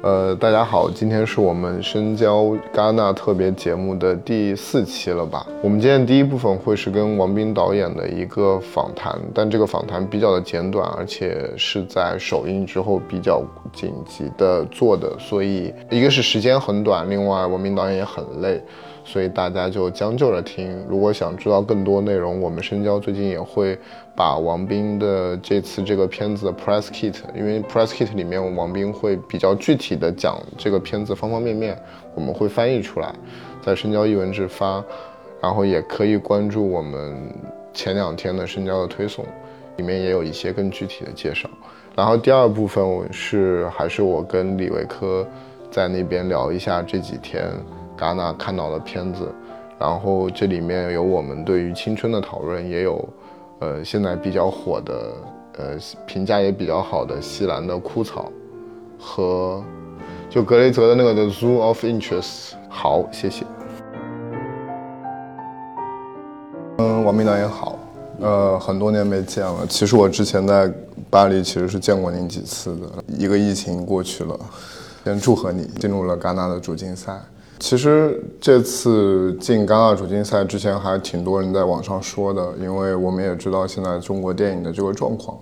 呃，大家好，今天是我们深交戛纳特别节目的第四期了吧？我们今天第一部分会是跟王斌导演的一个访谈，但这个访谈比较的简短，而且是在首映之后比较紧急的做的，所以一个是时间很短，另外王斌导演也很累。所以大家就将就着听。如果想知道更多内容，我们深交最近也会把王斌的这次这个片子的 press kit，因为 press kit 里面王斌会比较具体的讲这个片子方方面面，我们会翻译出来，在深交译文志发，然后也可以关注我们前两天的深交的推送，里面也有一些更具体的介绍。然后第二部分是还是我跟李维科在那边聊一下这几天。戛纳看到的片子，然后这里面有我们对于青春的讨论，也有，呃，现在比较火的，呃，评价也比较好的西兰的枯草，和就格雷泽的那个 The Zoo of Interest。好，谢谢。嗯，王明导演好，呃，很多年没见了。其实我之前在巴黎其实是见过您几次的。一个疫情过去了，先祝贺你进入了戛纳的主竞赛。其实这次进戛纳主竞赛之前，还挺多人在网上说的，因为我们也知道现在中国电影的这个状况，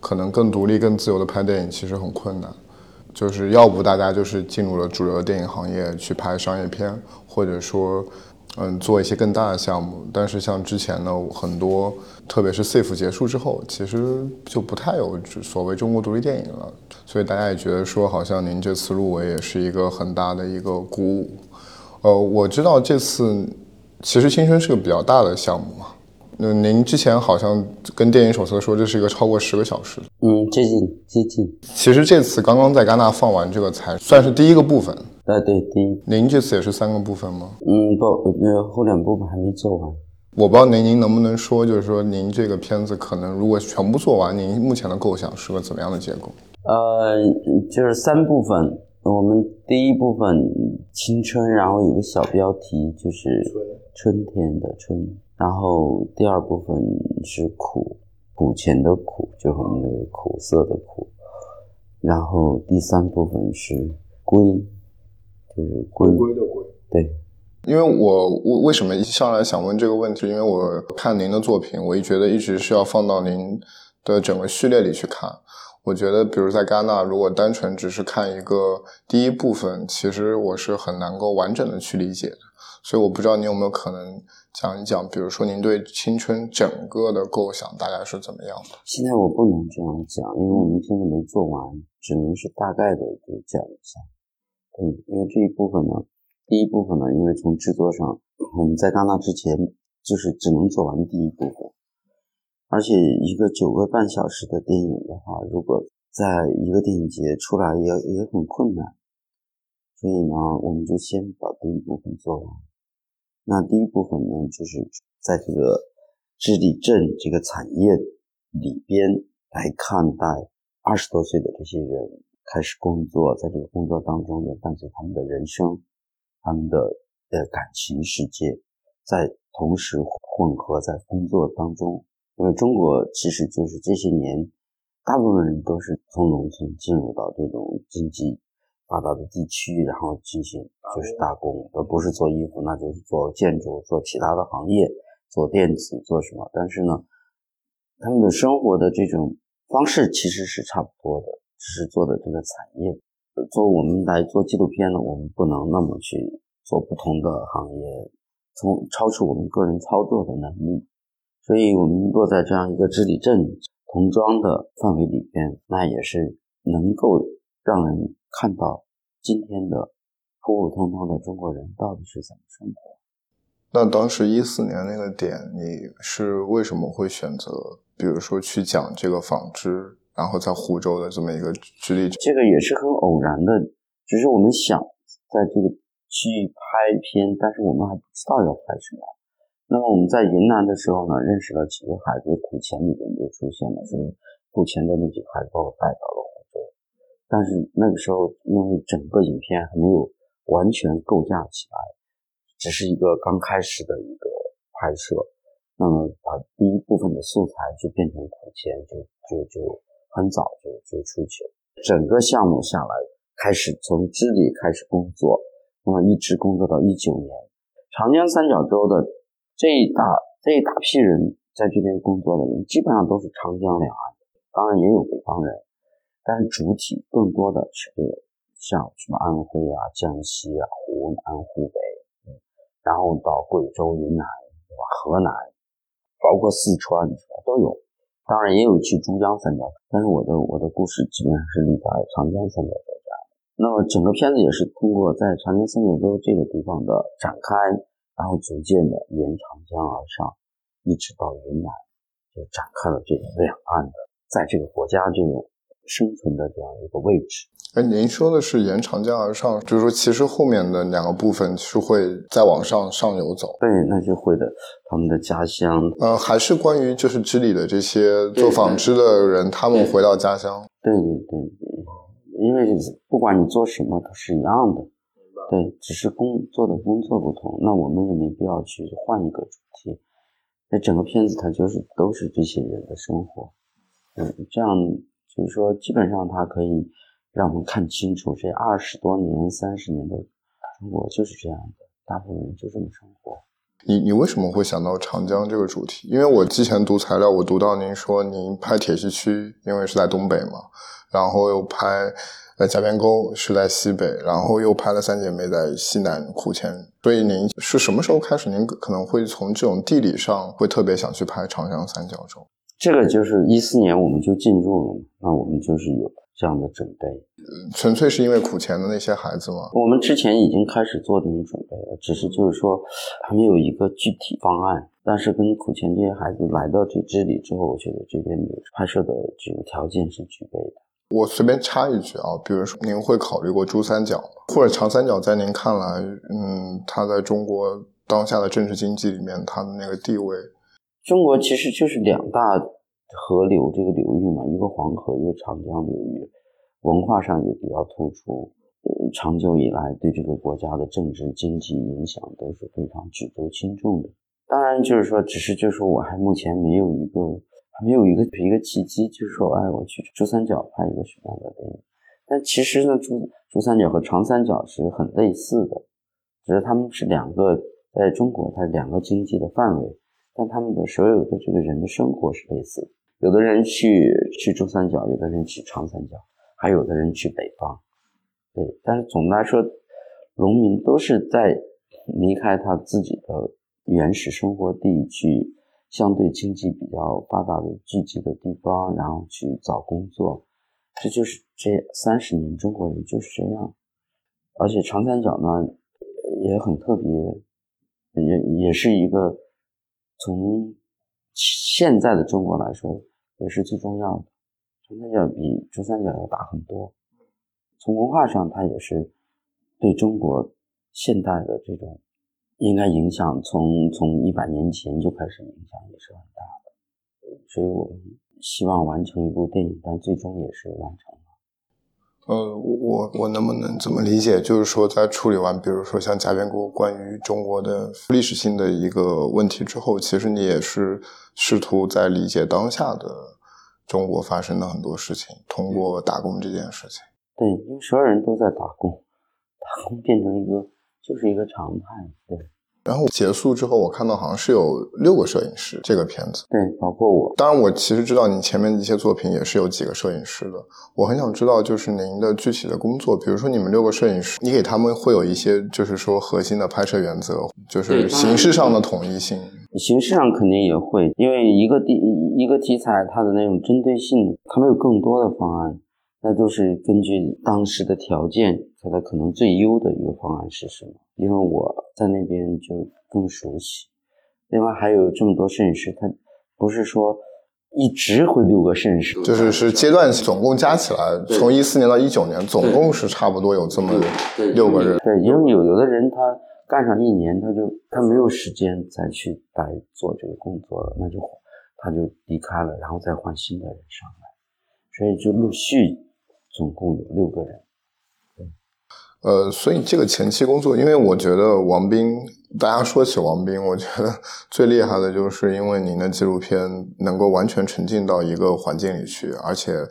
可能更独立、更自由的拍电影其实很困难，就是要不大家就是进入了主流的电影行业去拍商业片，或者说。嗯，做一些更大的项目，但是像之前呢，很多，特别是 SAFE 结束之后，其实就不太有所谓中国独立电影了。所以大家也觉得说，好像您这次入围也是一个很大的一个鼓舞。呃，我知道这次其实青春是个比较大的项目嘛。那您之前好像跟电影手册说这是一个超过十个小时。嗯，接近接近。其实这次刚刚在戛纳放完这个才算是第一个部分。呃，对，第一，您这次也是三个部分吗？嗯，不，那后两部分还没做完。我不知道您您能不能说，就是说您这个片子可能如果全部做完，您目前的构想是个怎么样的结构？呃，就是三部分，我们第一部分青春，然后有个小标题就是春天的春，然后第二部分是苦，苦钱的苦，就是我们的苦涩的苦，然后第三部分是归。就是归归的归，对，因为我为为什么一上来想问这个问题？因为我看您的作品，我一觉得一直是要放到您的整个序列里去看。我觉得，比如在戛纳，如果单纯只是看一个第一部分，其实我是很难够完整的去理解的。所以我不知道您有没有可能讲一讲，比如说您对青春整个的构想大概是怎么样的？现在我不能这样讲，因为我们现在没做完，只能是大概的就讲一下。对，因为这一部分呢，第一部分呢，因为从制作上，我们在戛纳之前就是只能做完第一部分，而且一个九个半小时的电影的话，如果在一个电影节出来也也很困难，所以呢，我们就先把第一部分做完。那第一部分呢，就是在这个智利镇这个产业里边来看待二十多岁的这些人。开始工作，在这个工作当中也伴随他们的人生，他们的呃感情世界，在同时混合在工作当中。因为中国其实就是这些年，大部分人都是从农村进入到这种经济发达的地区，然后进行就是打工，而不是做衣服，那就是做建筑，做其他的行业，做电子，做什么？但是呢，他们的生活的这种方式其实是差不多的。只是做的这个产业，做我们来做纪录片呢，我们不能那么去做不同的行业，从超出我们个人操作的能力，所以我们落在这样一个治理镇童装的范围里边，那也是能够让人看到今天的普普通通的中国人到底是怎么生活。那当时一四年那个点，你是为什么会选择，比如说去讲这个纺织？然后在湖州的这么一个直立，这个也是很偶然的，只是我们想在这个去拍片，但是我们还不知道要拍什么。那么我们在云南的时候呢，认识了几个孩子，古钱里边就出现了，所以古钱的那几个孩子把我带到了湖州。但是那个时候，因为整个影片还没有完全构架起来，只是一个刚开始的一个拍摄，那么把第一部分的素材就变成古钱，就就就。很早就就出去了，整个项目下来开始从支里开始工作，那么一直工作到一九年。长江三角洲的这一大这一大批人在这边工作的人，基本上都是长江两岸的，当然也有北方人，但是主体更多的是像什么安徽啊、江西啊、湖南、湖北，然后到贵州、云南，对吧？河南，包括四川，都有。当然也有去珠江三角洲，但是我的我的故事基本上是立在长江三角洲这样的。那么整个片子也是通过在长江三角洲这个地方的展开，然后逐渐的沿长江而上，一直到云南，就展开了这个两岸的，在这个国家这种生存的这样一个位置。哎，您说的是沿长江而上，就是说其实后面的两个部分是会再往上上游走。对，那就会的，他们的家乡。呃，还是关于就是织里的这些做纺织的人，他们回到家乡。对对对对，因为不管你做什么都是一样的，对，只是工做的工作不同。那我们也没必要去换一个主题。那整个片子它就是都是这些人的生活，嗯，这样就是说基本上它可以。让我们看清楚，这二十多年、三十年的中国就是这样的，大部分人就这么生活。你你为什么会想到长江这个主题？因为我之前读材料，我读到您说您拍铁西区，因为是在东北嘛，然后又拍呃甲边沟是在西北，然后又拍了三姐妹在西南苦前。所以您是什么时候开始？您可能会从这种地理上会特别想去拍长江三角洲。这个就是一四年我们就进入了，那我们就是有。这样的准备，纯粹是因为苦钱的那些孩子吗？我们之前已经开始做这种准备了，只是就是说还没有一个具体方案。但是跟苦钱这些孩子来到这这里之后，我觉得这边的拍摄的这个条件是具备的。我随便插一句啊，比如说您会考虑过珠三角或者长三角？在您看来，嗯，它在中国当下的政治经济里面，它的那个地位？中国其实就是两大。河流这个流域嘛，一个黄河，一个长江流域，文化上也比较突出。呃，长久以来对这个国家的政治经济影响都是非常举足轻重的。当然，就是说，只是就是说我还目前没有一个，还没有一个一个契机，就是说，哎，我去珠三角拍一个什么样的电影。但其实呢，珠珠三角和长三角是很类似的，只是他们是两个，在中国它是两个经济的范围，但他们的所有的这个人的生活是类似的。有的人去去珠三角，有的人去长三角，还有的人去北方，对。但是总的来说，农民都是在离开他自己的原始生活地，去相对经济比较发达的聚集的地方，然后去找工作。这就是这三十年中国人就是这样。而且长三角呢也很特别，也也是一个从现在的中国来说。也是最重要的，长三角比珠三角要大很多。从文化上，它也是对中国现代的这种应该影响，从从一百年前就开始影响，也是很大的。所以我希望完成一部电影，但最终也是完成。呃，我我能不能这么理解？就是说，在处理完，比如说像贾边沟关于中国的历史性的一个问题之后，其实你也是试图在理解当下的中国发生的很多事情，通过打工这件事情。对，因为所有人都在打工，打工变成一个就是一个常态。对。然后结束之后，我看到好像是有六个摄影师。这个片子对，包括我。当然，我其实知道你前面的一些作品也是有几个摄影师的。我很想知道，就是您的具体的工作，比如说你们六个摄影师，你给他们会有一些，就是说核心的拍摄原则，就是形式上的统一性。形式上肯定也会，因为一个题一个题材，它的那种针对性，它没有更多的方案，那就是根据当时的条件，它的可能最优的一个方案是什么。因为我在那边就更熟悉，另外还有这么多摄影师，他不是说一直会六个摄影师，就是是阶段总共加起来，从一四年到一九年，总共是差不多有这么六个人。对，因为有有的人他干上一年，他就他没有时间再去来做这个工作了，那就他就离开了，然后再换新的人上来，所以就陆续总共有六个人。呃，所以这个前期工作，因为我觉得王斌，大家说起王斌，我觉得 最厉害的就是因为您的纪录片能够完全沉浸到一个环境里去，而且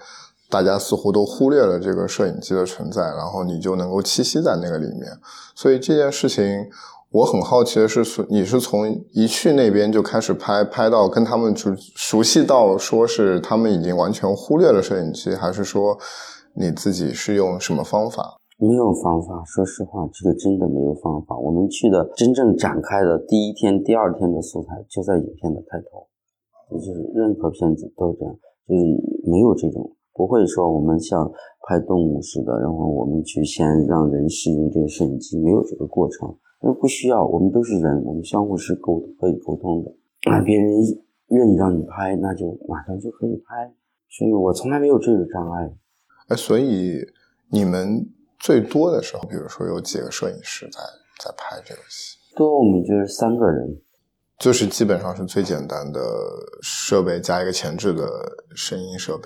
大家似乎都忽略了这个摄影机的存在，然后你就能够栖息在那个里面。所以这件事情，我很好奇的是，你是从一去那边就开始拍，拍到跟他们熟熟悉到说是他们已经完全忽略了摄影机，还是说你自己是用什么方法？没有方法，说实话，这个真的没有方法。我们去的真正展开的第一天、第二天的素材就在影片的开头，也就是任何片子都这样，就是没有这种。不会说我们像拍动物似的，然后我们去先让人适应这个摄影机，没有这个过程，因为不需要，我们都是人，我们相互是沟可以沟通的。那 别人愿意让你拍，那就马上就可以拍，所以我从来没有这个障碍。哎，所以你们最多的时候，比如说有几个摄影师在在拍这个戏？多我们就是三个人，就是基本上是最简单的设备加一个前置的声音设备。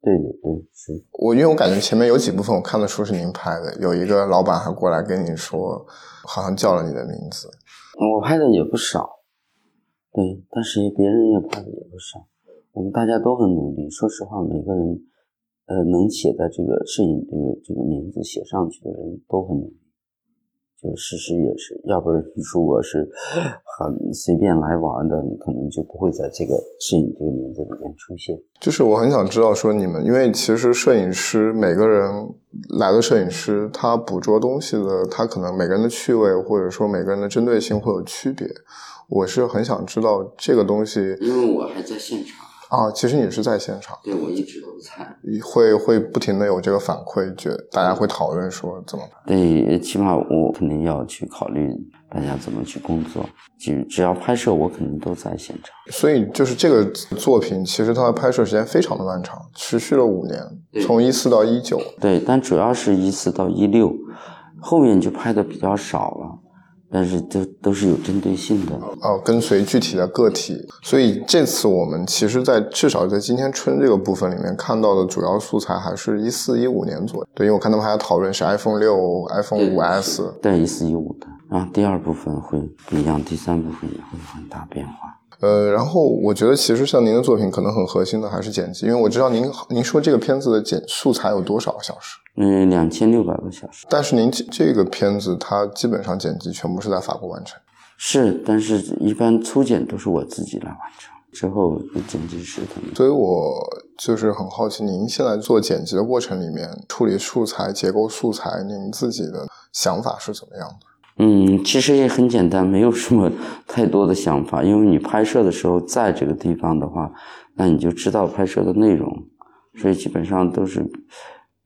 对对对，是我，因为我感觉前面有几部分我看得出是您拍的，有一个老板还过来跟你说，好像叫了你的名字。我拍的也不少，对，但是别人也拍的也不少。我们大家都很努力，说实话，每个人，呃，能写在这个摄影这个这个名字写上去的人都很努力。就事实也是，要不然 如果是很随便来玩的，你可能就不会在这个摄影这个名字里面出现。就是我很想知道说你们，因为其实摄影师每个人来的摄影师，他捕捉东西的，他可能每个人的趣味或者说每个人的针对性会有区别。我是很想知道这个东西，因为我还在现场。啊，其实你是在现场，对我一直都在，会会不停的有这个反馈，觉大家会讨论说怎么办？对，起码我肯定要去考虑大家怎么去工作，只只要拍摄，我肯定都在现场。所以就是这个作品，其实它的拍摄时间非常的漫长，持续了五年，从一四到一九。对，但主要是一四到一六，后面就拍的比较少了。但是都都是有针对性的哦，跟随具体的个体。所以这次我们其实，在至少在今天春这个部分里面看到的主要素材，还是一四一五年左右。对，因为我看他们还在讨论是 iPhone 六、iPhone 五 S。对，一四一五的。然后第二部分会不一样，第三部分也会有很大变化。呃，然后我觉得其实像您的作品，可能很核心的还是剪辑，因为我知道您您说这个片子的剪素材有多少个小时？嗯，两千六百个小时。但是您这个片子它基本上剪辑全部是在法国完成。是，但是一般粗剪都是我自己来完成，之后剪辑师他们。所以我就是很好奇，您现在做剪辑的过程里面，处理素材、结构素材，您自己的想法是怎么样的？嗯，其实也很简单，没有什么太多的想法，因为你拍摄的时候在这个地方的话，那你就知道拍摄的内容，所以基本上都是，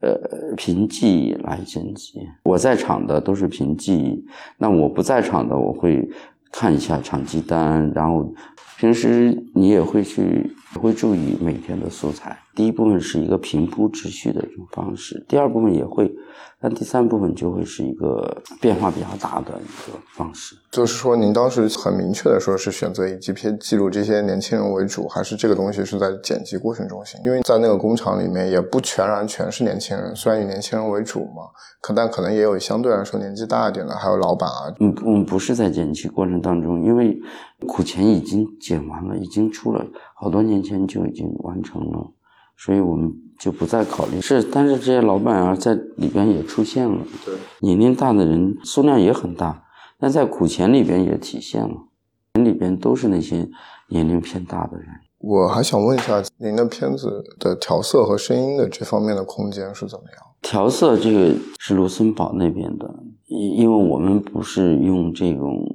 呃，凭记忆来剪辑。我在场的都是凭记忆，那我不在场的，我会看一下场记单，然后平时你也会去会注意每天的素材。第一部分是一个平铺直叙的一种方式，第二部分也会。但第三部分就会是一个变化比较大的一个方式，就是说，您当时很明确的说是选择以纪片记录这些年轻人为主，还是这个东西是在剪辑过程中心？因为在那个工厂里面也不全然全是年轻人，虽然以年轻人为主嘛，可但可能也有相对来说年纪大一点的，还有老板啊。嗯，我们不是在剪辑过程当中，因为苦钱已经剪完了，已经出了好多年前就已经完成了。所以我们就不再考虑是，但是这些老板啊，在里边也出现了，对，年龄大的人数量也很大，但在苦钱里边也体现了，里边都是那些年龄偏大的人。我还想问一下，您的片子的调色和声音的这方面的空间是怎么样？调色这个是卢森堡那边的，因因为我们不是用这种。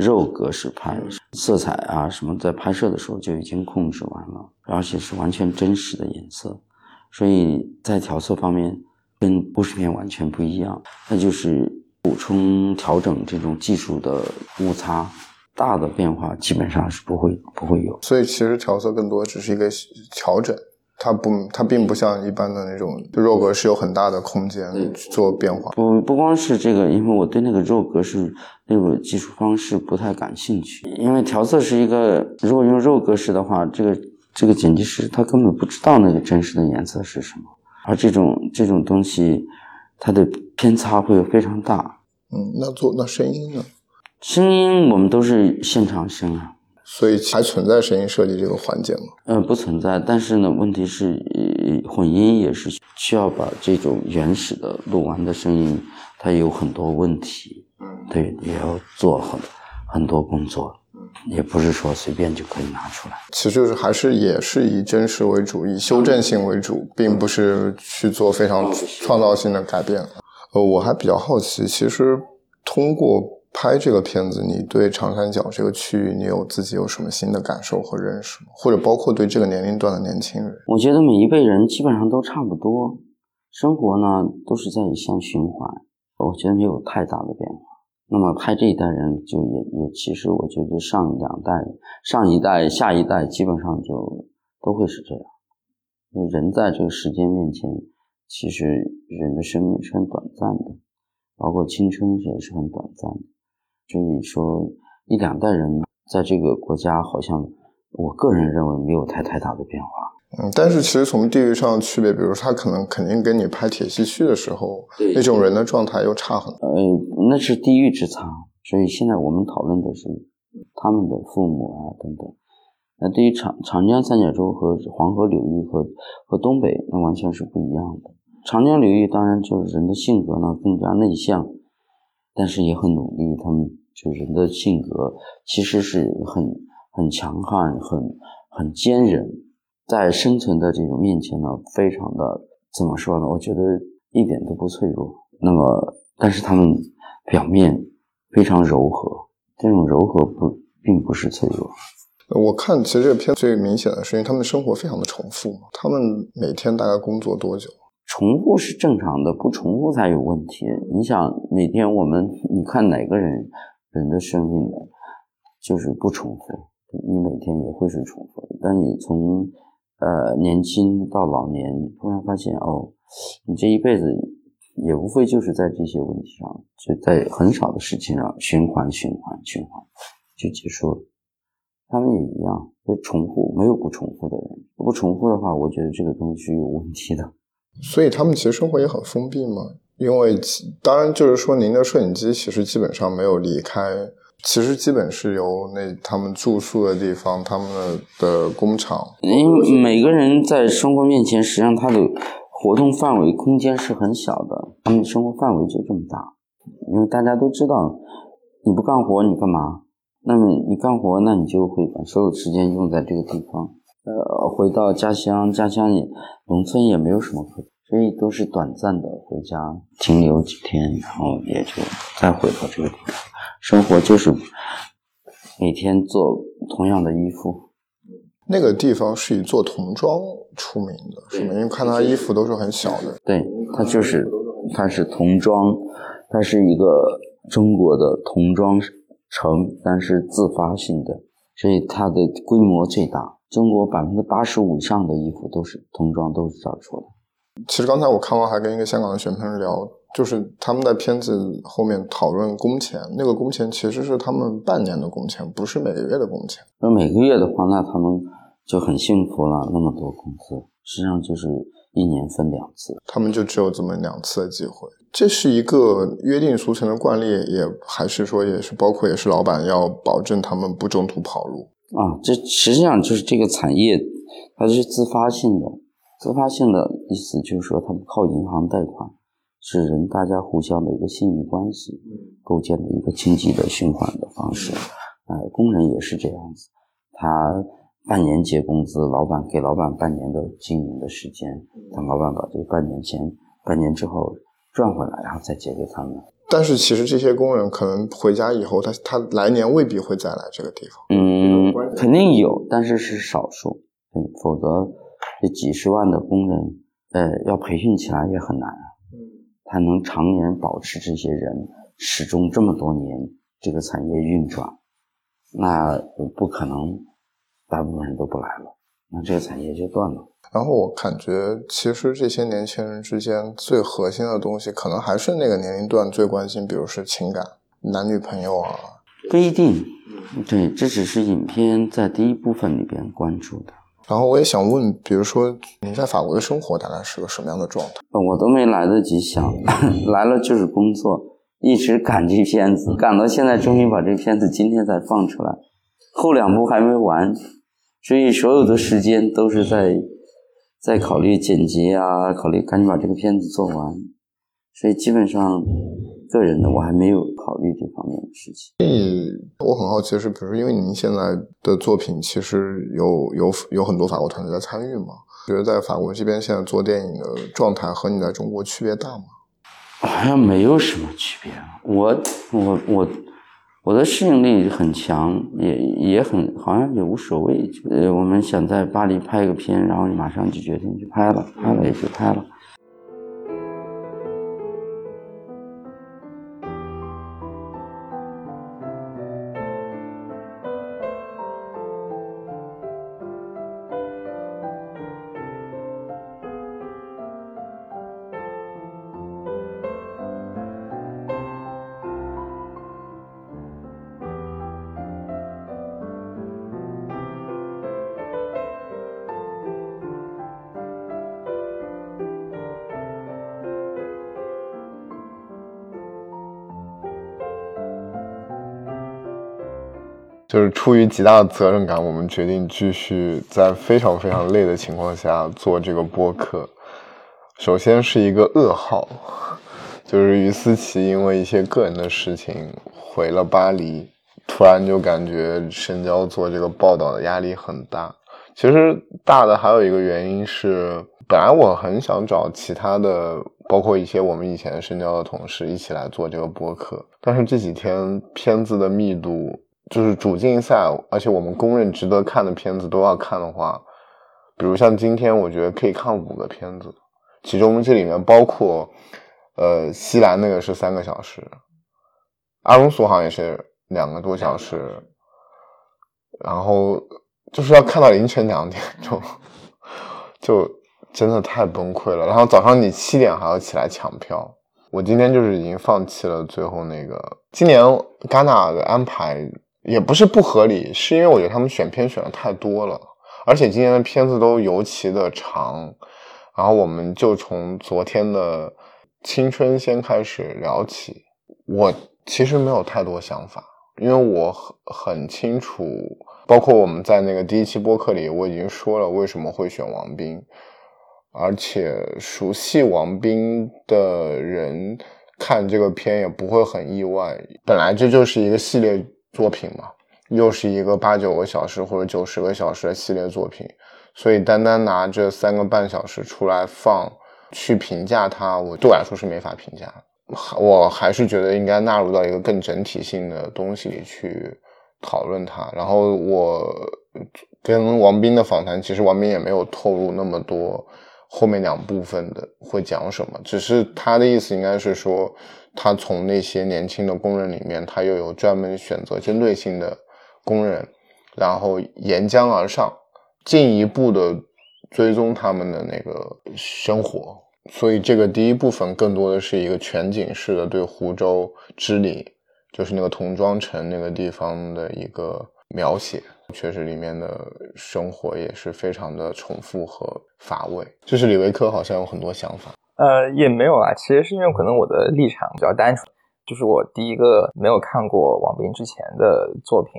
肉格式拍色彩啊什么，在拍摄的时候就已经控制完了，而且是完全真实的颜色，所以在调色方面跟故事片完全不一样。那就是补充调整这种技术的误差，大的变化基本上是不会不会有。所以其实调色更多只是一个调整。它不，它并不像一般的那种肉格是有很大的空间做变化。不不光是这个，因为我对那个肉格是那个技术方式不太感兴趣。因为调色是一个，如果用肉格式的话，这个这个剪辑师他根本不知道那个真实的颜色是什么，而这种这种东西，它的偏差会非常大。嗯，那做那声音呢？声音我们都是现场声啊。所以还存在声音设计这个环节吗？嗯，不存在。但是呢，问题是，混音也是需要把这种原始的录完的声音，它有很多问题，嗯，对，也要做很很多工作，嗯，也不是说随便就可以拿出来。其实就是还是也是以真实为主，以修正性为主，并不是去做非常创造性的改变。呃，我还比较好奇，其实通过。拍这个片子，你对长三角这个区域，你有自己有什么新的感受和认识吗？或者包括对这个年龄段的年轻人？我觉得每一辈人基本上都差不多，生活呢都是在向循环，我觉得没有太大的变化。那么拍这一代人，就也也其实我觉得上两代、上一代、下一代基本上就都会是这样。因为人在这个时间面前，其实人的生命是很短暂的，包括青春也是很短暂的。所以说，一两代人在这个国家，好像我个人认为没有太太大的变化。嗯，但是其实从地域上的区别，比如他可能肯定跟你拍铁西区的时候，那种人的状态又差很多。呃，那是地域之差。所以现在我们讨论的是他们的父母啊等等。那对于长长江三角洲和黄河流域和和东北，那完全是不一样的。长江流域当然就是人的性格呢更加内向，但是也很努力。他们。就人的性格其实是很很强悍、很很坚韧，在生存的这种面前呢，非常的怎么说呢？我觉得一点都不脆弱。那么，但是他们表面非常柔和，这种柔和不并不是脆弱。我看其实这个片最明显的是，因为他们生活非常的重复。他们每天大概工作多久？重复是正常的，不重复才有问题。你想每天我们，你看哪个人？人的生命呢，就是不重复，你每天也会是重复。但你从呃年轻到老年，你突然发现哦，你这一辈子也无非就是在这些问题上，就在很少的事情上循环、循环、循环就结束了。他们也一样，就重复，没有不重复的人。不重复的话，我觉得这个东西是有问题的。所以他们其实生活也很封闭嘛？因为当然就是说，您的摄影机其实基本上没有离开，其实基本是由那他们住宿的地方、他们的工厂。因为每个人在生活面前，实际上他的活动范围、空间是很小的，他们生活范围就这么大。因为大家都知道，你不干活你干嘛？那么你干活，那你就会把所有时间用在这个地方。呃，回到家乡，家乡也农村也没有什么可。所以都是短暂的回家停留几天，然后也就再回到这个地方。生活就是每天做同样的衣服。那个地方是以做童装出名的，是吗？因为看他衣服都是很小的。对，它就是它是童装，它是一个中国的童装城，但是自发性的，所以它的规模最大。中国百分之八十五以上的衣服都是童装，都是这儿出的。其实刚才我看完还跟一个香港的选片人聊，就是他们在片子后面讨论工钱，那个工钱其实是他们半年的工钱，不是每个月的工钱。那每个月的话，那他们就很幸福了，那么多工资，实际上就是一年分两次，他们就只有这么两次的机会。这是一个约定俗成的惯例，也还是说也是包括也是老板要保证他们不中途跑路啊。这实际上就是这个产业，它是自发性的。自发性的意思就是说，他们靠银行贷款，是人大家互相的一个信誉关系，构建的一个经济的循环的方式。呃，工人也是这样子，他半年结工资，老板给老板半年的经营的时间，等老板把这个半年钱半年之后赚回来，然后再结给他们。但是其实这些工人可能回家以后，他他来年未必会再来这个地方。嗯，肯定有，但是是少数，嗯，否则。这几十万的工人，呃，要培训起来也很难。嗯，他能常年保持这些人始终这么多年这个产业运转，那不可能，大部分人都不来了，那这个产业就断了。然后我感觉，其实这些年轻人之间最核心的东西，可能还是那个年龄段最关心，比如是情感、男女朋友啊。不一定，对，这只是影片在第一部分里边关注的。然后我也想问，比如说你在法国的生活大概是个什么样的状态？我都没来得及想，来了就是工作，一直赶这片子，赶到现在终于把这片子今天才放出来。后两部还没完，所以所有的时间都是在在考虑剪辑啊，考虑赶紧把这个片子做完，所以基本上个人的我还没有考虑这方面的事情。你我很好奇的是，比如说，因为您现在的作品其实有有有很多法国团队在参与嘛，觉得在法国这边现在做电影的状态和你在中国区别大吗？好像没有什么区别。我我我我的适应力很强，也也很好像也无所谓。呃，我们想在巴黎拍一个片，然后马上就决定去拍了，拍了也就拍了。就是出于极大的责任感，我们决定继续在非常非常累的情况下做这个播客。首先是一个噩耗，就是于思琪因为一些个人的事情回了巴黎，突然就感觉深交做这个报道的压力很大。其实大的还有一个原因是，本来我很想找其他的，包括一些我们以前深交的同事一起来做这个播客，但是这几天片子的密度。就是主竞赛，而且我们公认值得看的片子都要看的话，比如像今天，我觉得可以看五个片子，其中这里面包括，呃，西兰那个是三个小时，阿隆索好像也是两个多小时，然后就是要看到凌晨两点钟，就真的太崩溃了。然后早上你七点还要起来抢票，我今天就是已经放弃了最后那个。今年戛纳的安排。也不是不合理，是因为我觉得他们选片选的太多了，而且今年的片子都尤其的长。然后我们就从昨天的青春先开始聊起。我其实没有太多想法，因为我很很清楚，包括我们在那个第一期播客里，我已经说了为什么会选王斌，而且熟悉王斌的人看这个片也不会很意外。本来这就是一个系列。作品嘛，又是一个八九个小时或者九十个小时的系列作品，所以单单拿这三个半小时出来放去评价它，我对我来说是没法评价。我还是觉得应该纳入到一个更整体性的东西里去讨论它。然后我跟王斌的访谈，其实王斌也没有透露那么多后面两部分的会讲什么，只是他的意思应该是说。他从那些年轻的工人里面，他又有专门选择针对性的工人，然后沿江而上，进一步的追踪他们的那个生活。所以这个第一部分更多的是一个全景式的对湖州之里，就是那个童装城那个地方的一个描写。确实里面的生活也是非常的重复和乏味。就是李维科好像有很多想法。呃，也没有啊，其实是因为可能我的立场比较单纯，就是我第一个没有看过王斌之前的作品，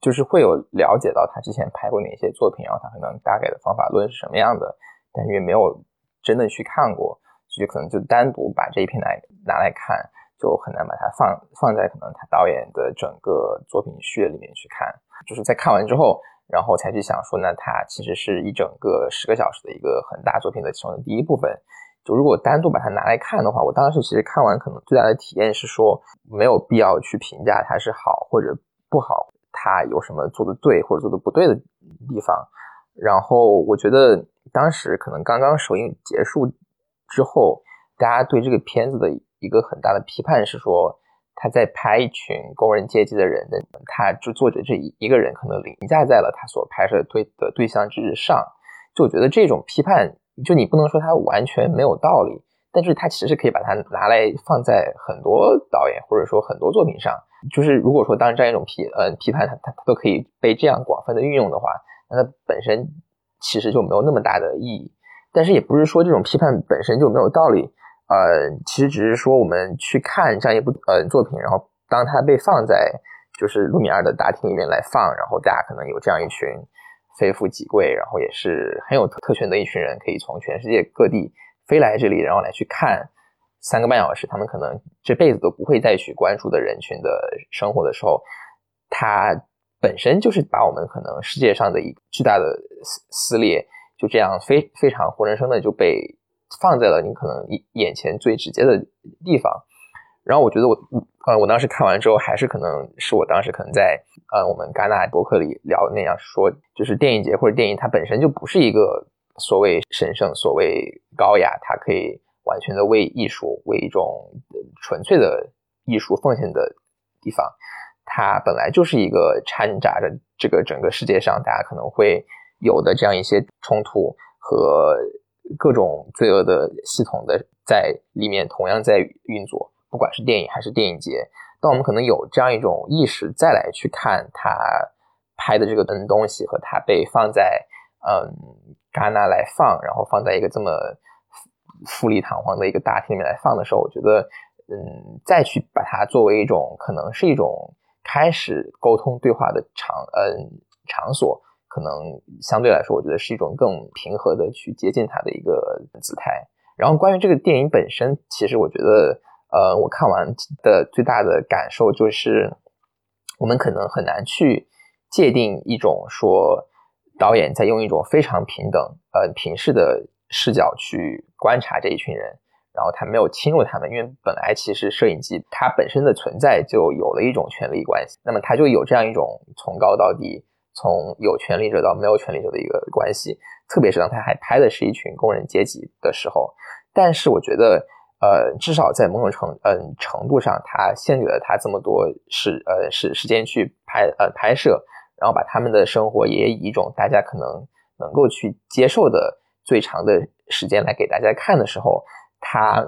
就是会有了解到他之前拍过哪些作品，然后他可能大概的方法论是什么样的，但是也没有真的去看过，所以可能就单独把这一篇来拿来看，就很难把它放放在可能他导演的整个作品序列里面去看，就是在看完之后，然后才去想说，那他其实是一整个十个小时的一个很大作品的其中的第一部分。就如果单独把它拿来看的话，我当时其实看完可能最大的体验是说，没有必要去评价它是好或者不好，它有什么做的对或者做的不对的地方。然后我觉得当时可能刚刚首映结束之后，大家对这个片子的一个很大的批判是说，他在拍一群工人阶级的人的，他就作者这一一个人可能凌驾在了他所拍摄对的对象之上。就我觉得这种批判。就你不能说它完全没有道理，但是它其实可以把它拿来放在很多导演或者说很多作品上。就是如果说当这样一种批呃批判它它它都可以被这样广泛的运用的话，那它本身其实就没有那么大的意义。但是也不是说这种批判本身就没有道理，呃，其实只是说我们去看这样一部呃作品，然后当它被放在就是路米尔的大厅里面来放，然后大家可能有这样一群非富即贵，然后也是很有特特权的一群人，可以从全世界各地飞来这里，然后来去看三个半小时，他们可能这辈子都不会再去关注的人群的生活的时候，它本身就是把我们可能世界上的一巨大的撕撕裂，就这样非非常活生生的就被放在了你可能眼前最直接的地方。然后我觉得我，呃，我当时看完之后，还是可能是我当时可能在呃我们戛纳博客里聊那样说，就是电影节或者电影它本身就不是一个所谓神圣、所谓高雅，它可以完全的为艺术、为一种纯粹的艺术奉献的地方。它本来就是一个掺杂着这个整个世界上大家可能会有的这样一些冲突和各种罪恶的系统的在里面同样在运作。不管是电影还是电影节，当我们可能有这样一种意识，再来去看他拍的这个东西和他被放在嗯戛纳来放，然后放在一个这么富丽堂皇的一个大厅里面来放的时候，我觉得嗯再去把它作为一种可能是一种开始沟通对话的场嗯场所，可能相对来说，我觉得是一种更平和的去接近它的一个姿态。然后关于这个电影本身，其实我觉得。呃，我看完的最大的感受就是，我们可能很难去界定一种说导演在用一种非常平等、呃平视的视角去观察这一群人，然后他没有侵入他们，因为本来其实摄影机它本身的存在就有了一种权力关系，那么它就有这样一种从高到低、从有权利者到没有权利者的一个关系，特别是当他还拍的是一群工人阶级的时候，但是我觉得。呃，至少在某种程嗯程度上，他献给了他这么多时呃时时间去拍呃拍摄，然后把他们的生活也以一种大家可能能够去接受的最长的时间来给大家看的时候，他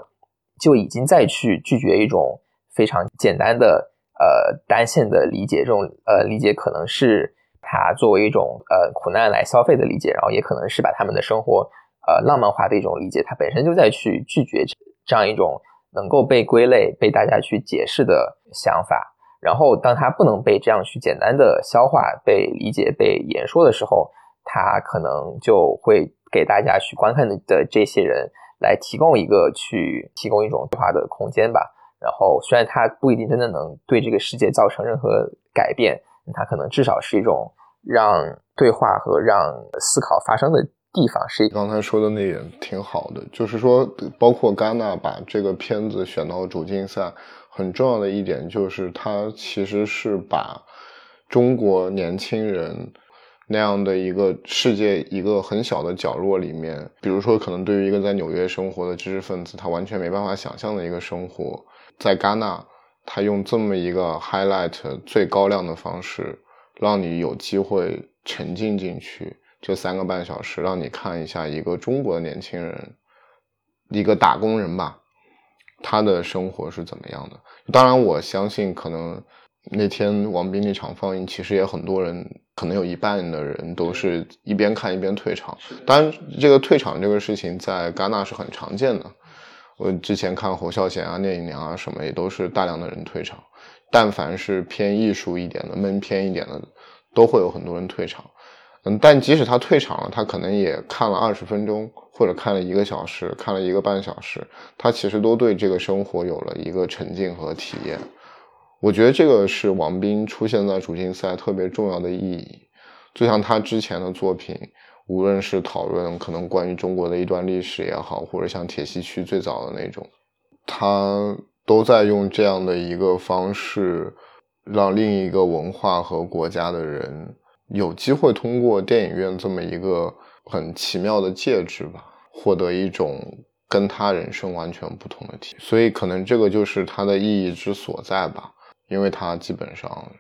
就已经在去拒绝一种非常简单的呃单线的理解，这种呃理解可能是他作为一种呃苦难来消费的理解，然后也可能是把他们的生活呃浪漫化的一种理解，他本身就在去拒绝。这样一种能够被归类、被大家去解释的想法，然后当它不能被这样去简单的消化、被理解、被言说的时候，它可能就会给大家去观看的的这些人来提供一个去提供一种对话的空间吧。然后虽然它不一定真的能对这个世界造成任何改变，它可能至少是一种让对话和让思考发生的。地方是刚才说的那点挺好的，就是说，包括戛纳把这个片子选到主竞赛，很重要的一点就是，它其实是把中国年轻人那样的一个世界一个很小的角落里面，比如说，可能对于一个在纽约生活的知识分子，他完全没办法想象的一个生活，在戛纳，他用这么一个 highlight 最高亮的方式，让你有机会沉浸进去。这三个半小时，让你看一下一个中国的年轻人，一个打工人吧，他的生活是怎么样的？当然，我相信可能那天王斌那场放映，其实也很多人，可能有一半的人都是一边看一边退场。当然，这个退场这个事情在戛纳是很常见的。我之前看侯孝贤啊、聂隐娘啊什么，也都是大量的人退场。但凡是偏艺术一点的、闷偏一点的，都会有很多人退场。嗯，但即使他退场了，他可能也看了二十分钟，或者看了一个小时，看了一个半小时，他其实都对这个生活有了一个沉浸和体验。我觉得这个是王斌出现在主竞赛特别重要的意义。就像他之前的作品，无论是讨论可能关于中国的一段历史也好，或者像铁西区最早的那种，他都在用这样的一个方式，让另一个文化和国家的人。有机会通过电影院这么一个很奇妙的介质吧，获得一种跟他人生完全不同的体验，所以可能这个就是它的意义之所在吧，因为它基本上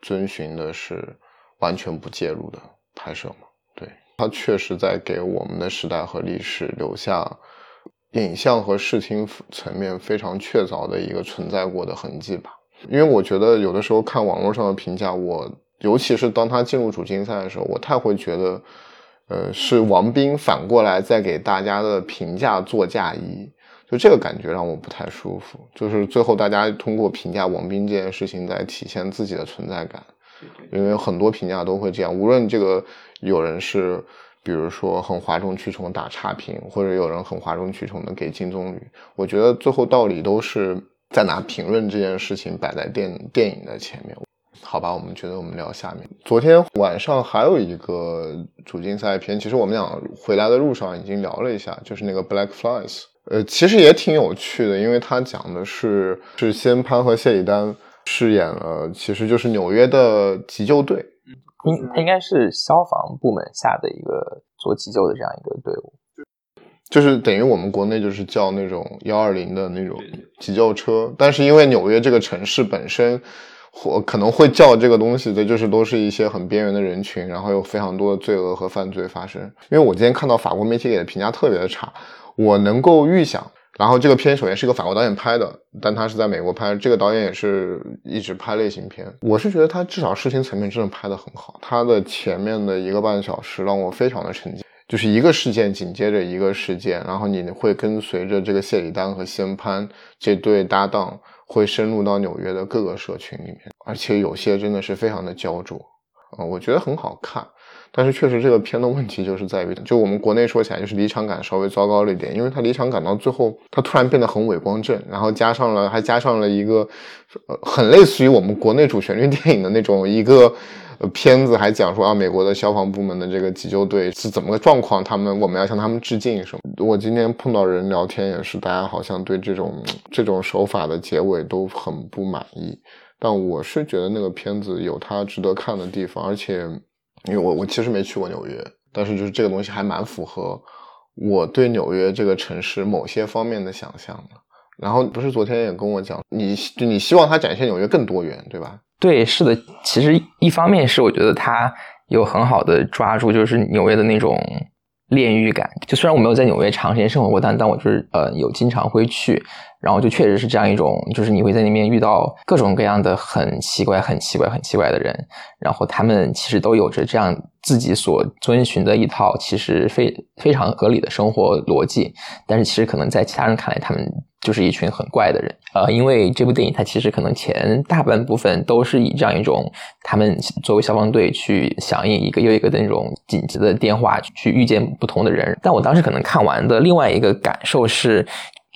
遵循的是完全不介入的拍摄嘛。对，它确实在给我们的时代和历史留下影像和视听层面非常确凿的一个存在过的痕迹吧。因为我觉得有的时候看网络上的评价，我。尤其是当他进入主竞赛的时候，我太会觉得，呃，是王斌反过来在给大家的评价做嫁衣。就这个感觉让我不太舒服。就是最后大家通过评价王斌这件事情在体现自己的存在感，因为很多评价都会这样，无论这个有人是。比如说很哗众取宠打差评，或者有人很哗众取宠的给金棕榈，我觉得最后道理都是在拿评论这件事情摆在电电影的前面。好吧，我们觉得我们聊下面。昨天晚上还有一个主竞赛片，其实我们俩回来的路上已经聊了一下，就是那个 Black Flies，呃，其实也挺有趣的，因为它讲的是是先潘和谢里丹饰演了，其实就是纽约的急救队。应他应该是消防部门下的一个做急救的这样一个队伍，就是等于我们国内就是叫那种幺二零的那种急救车，但是因为纽约这个城市本身或可能会叫这个东西的，就是都是一些很边缘的人群，然后有非常多的罪恶和犯罪发生。因为我今天看到法国媒体给的评价特别的差，我能够预想。然后这个片首先是一个法国导演拍的，但他是在美国拍。这个导演也是一直拍类型片。我是觉得他至少视听层面真的拍得很好。他的前面的一个半小时让我非常的沉浸，就是一个事件紧接着一个事件，然后你会跟随着这个谢里丹和西恩潘这对搭档，会深入到纽约的各个社群里面，而且有些真的是非常的焦灼，啊，我觉得很好看。但是确实，这个片的问题就是在于，就我们国内说起来，就是离场感稍微糟糕了一点，因为它离场感到最后，它突然变得很伪光正，然后加上了，还加上了一个，呃，很类似于我们国内主旋律电影的那种一个片子，还讲说啊，美国的消防部门的这个急救队是怎么个状况，他们我们要向他们致敬什么。我今天碰到人聊天也是，大家好像对这种这种手法的结尾都很不满意，但我是觉得那个片子有它值得看的地方，而且。因为我我其实没去过纽约，但是就是这个东西还蛮符合我对纽约这个城市某些方面的想象的。然后不是昨天也跟我讲，你你希望它展现纽约更多元，对吧？对，是的。其实一方面是我觉得他有很好的抓住，就是纽约的那种。炼狱感，就虽然我没有在纽约长时间生活过，但但我就是呃有经常会去，然后就确实是这样一种，就是你会在那边遇到各种各样的很奇怪、很奇怪、很奇怪的人，然后他们其实都有着这样自己所遵循的一套其实非非常合理的生活逻辑，但是其实可能在其他人看来，他们。就是一群很怪的人，呃，因为这部电影它其实可能前大半部分都是以这样一种他们作为消防队去响应一个又一个的那种紧急的电话，去遇见不同的人。但我当时可能看完的另外一个感受是，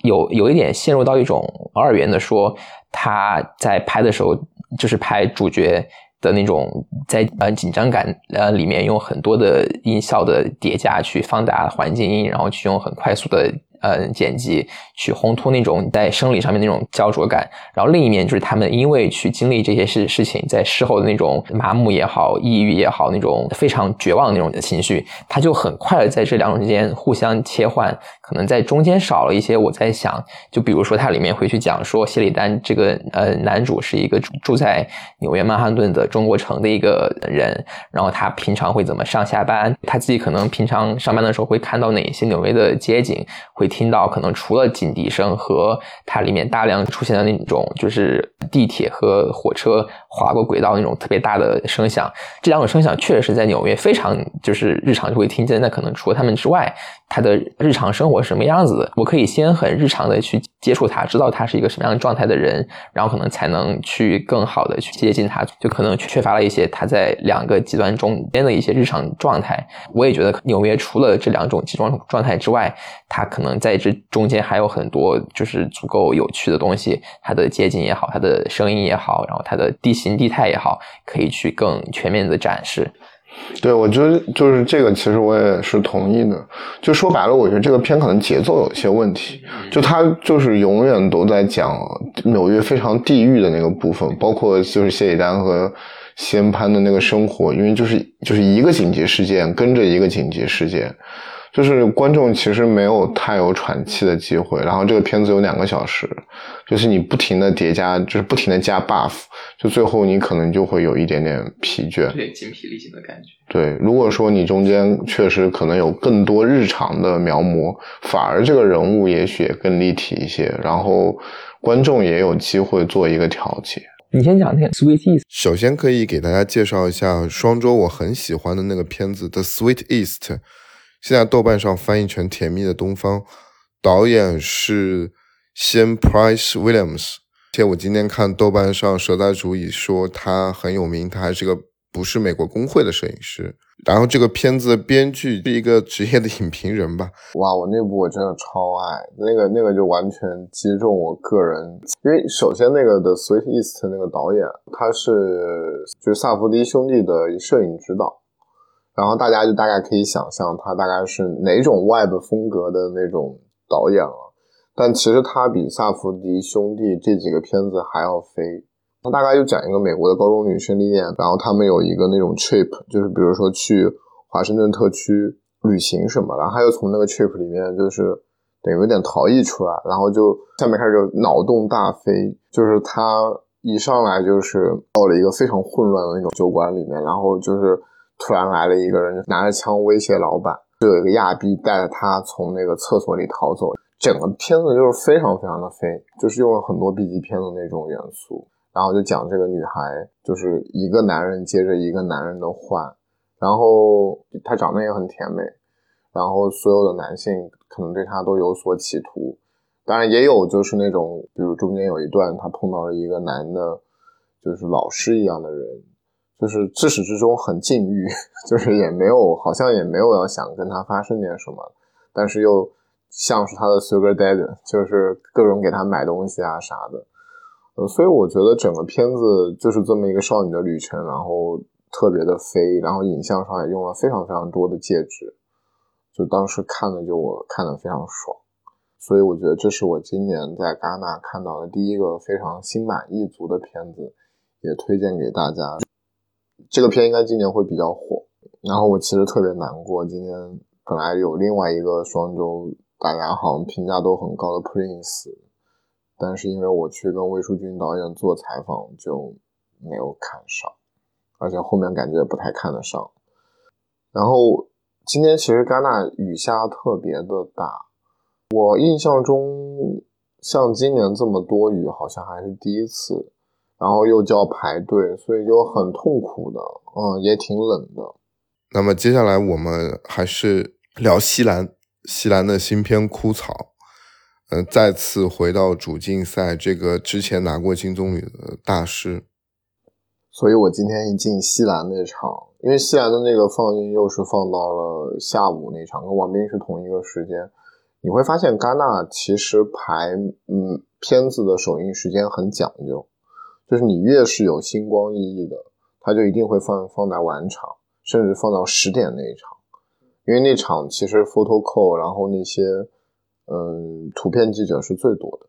有有一点陷入到一种二元的说，他在拍的时候就是拍主角的那种在呃紧张感呃里面用很多的音效的叠加去放大环境音，然后去用很快速的。呃，剪辑去烘托那种在生理上面那种焦灼感，然后另一面就是他们因为去经历这些事事情，在事后的那种麻木也好、抑郁也好，那种非常绝望那种的情绪，他就很快的在这两种之间互相切换，可能在中间少了一些。我在想，就比如说它里面会去讲说，谢里丹这个呃男主是一个住在纽约曼哈顿的中国城的一个人，然后他平常会怎么上下班，他自己可能平常上班的时候会看到哪些纽约的街景，会。听到可能除了警笛声和它里面大量出现的那种，就是地铁和火车划过轨道那种特别大的声响，这两种声响确实是在纽约非常就是日常就会听见。那可能除了他们之外，他的日常生活是什么样子的？我可以先很日常的去接触他，知道他是一个什么样的状态的人，然后可能才能去更好的去接近他。就可能缺乏了一些他在两个极端中间的一些日常状态。我也觉得纽约除了这两种极端状态之外，他可能。在这中间还有很多就是足够有趣的东西，它的街景也好，它的声音也好，然后它的地形地态也好，可以去更全面的展示。对，我觉得就是这个，其实我也是同意的。就说白了，我觉得这个片可能节奏有些问题，就它就是永远都在讲纽约非常地域的那个部分，包括就是谢里丹和先潘的那个生活，因为就是就是一个紧急事件跟着一个紧急事件。就是观众其实没有太有喘气的机会，然后这个片子有两个小时，就是你不停的叠加，就是不停的加 buff，就最后你可能就会有一点点疲倦，对，精疲力尽的感觉。对，如果说你中间确实可能有更多日常的描摹，反而这个人物也许也更立体一些，然后观众也有机会做一个调节。你先讲那个 Sweet East，首先可以给大家介绍一下双周我很喜欢的那个片子 The Sweet East。现在豆瓣上翻译成《甜蜜的东方》，导演是先 Price Williams。且我今天看豆瓣上蛇在主以说他很有名，他还是个不是美国工会的摄影师。然后这个片子的编剧是一个职业的影评人吧？哇，我那部我真的超爱，那个那个就完全击中我个人，因为首先那个的 Sweet East 那个导演他是就是萨福迪兄弟的摄影指导，然后大家就大概可以想象他大概是哪种 Web 风格的那种导演了。但其实他比萨福迪兄弟这几个片子还要飞。他大概就讲一个美国的高中女生历练，然后他们有一个那种 trip，就是比如说去华盛顿特区旅行什么，然后他又从那个 trip 里面就是等于有点逃逸出来，然后就下面开始就脑洞大飞，就是他一上来就是到了一个非常混乱的那种酒馆里面，然后就是突然来了一个人拿着枪威胁老板，就有一个亚逼带着他从那个厕所里逃走。整个片子就是非常非常的飞，就是用了很多 B 级片的那种元素，然后就讲这个女孩就是一个男人接着一个男人的换，然后她长得也很甜美，然后所有的男性可能对她都有所企图，当然也有就是那种，比如中间有一段她碰到了一个男的，就是老师一样的人，就是至始至终很禁欲，就是也没有好像也没有要想跟他发生点什么，但是又。像是他的 Sugar Daddy，就是各种给他买东西啊啥的，呃，所以我觉得整个片子就是这么一个少女的旅程，然后特别的飞，然后影像上也用了非常非常多的介质，就当时看的就我看的非常爽，所以我觉得这是我今年在戛纳看到的第一个非常心满意足的片子，也推荐给大家。这个片应该今年会比较火，然后我其实特别难过，今天本来有另外一个双周。大家好像评价都很高的 Prince，但是因为我去跟魏淑君导演做采访，就没有看上，而且后面感觉也不太看得上。然后今天其实戛纳雨下特别的大，我印象中像今年这么多雨好像还是第一次，然后又叫排队，所以就很痛苦的，嗯，也挺冷的。那么接下来我们还是聊西兰。西兰的新片《枯草》，嗯，再次回到主竞赛，这个之前拿过金棕榈的大师。所以我今天一进西兰那场，因为西兰的那个放映又是放到了下午那场，跟王斌是同一个时间。你会发现，戛纳其实排嗯片子的首映时间很讲究，就是你越是有星光熠熠的，它就一定会放放在晚场，甚至放到十点那一场。因为那场其实 photo call，然后那些嗯图片记者是最多的。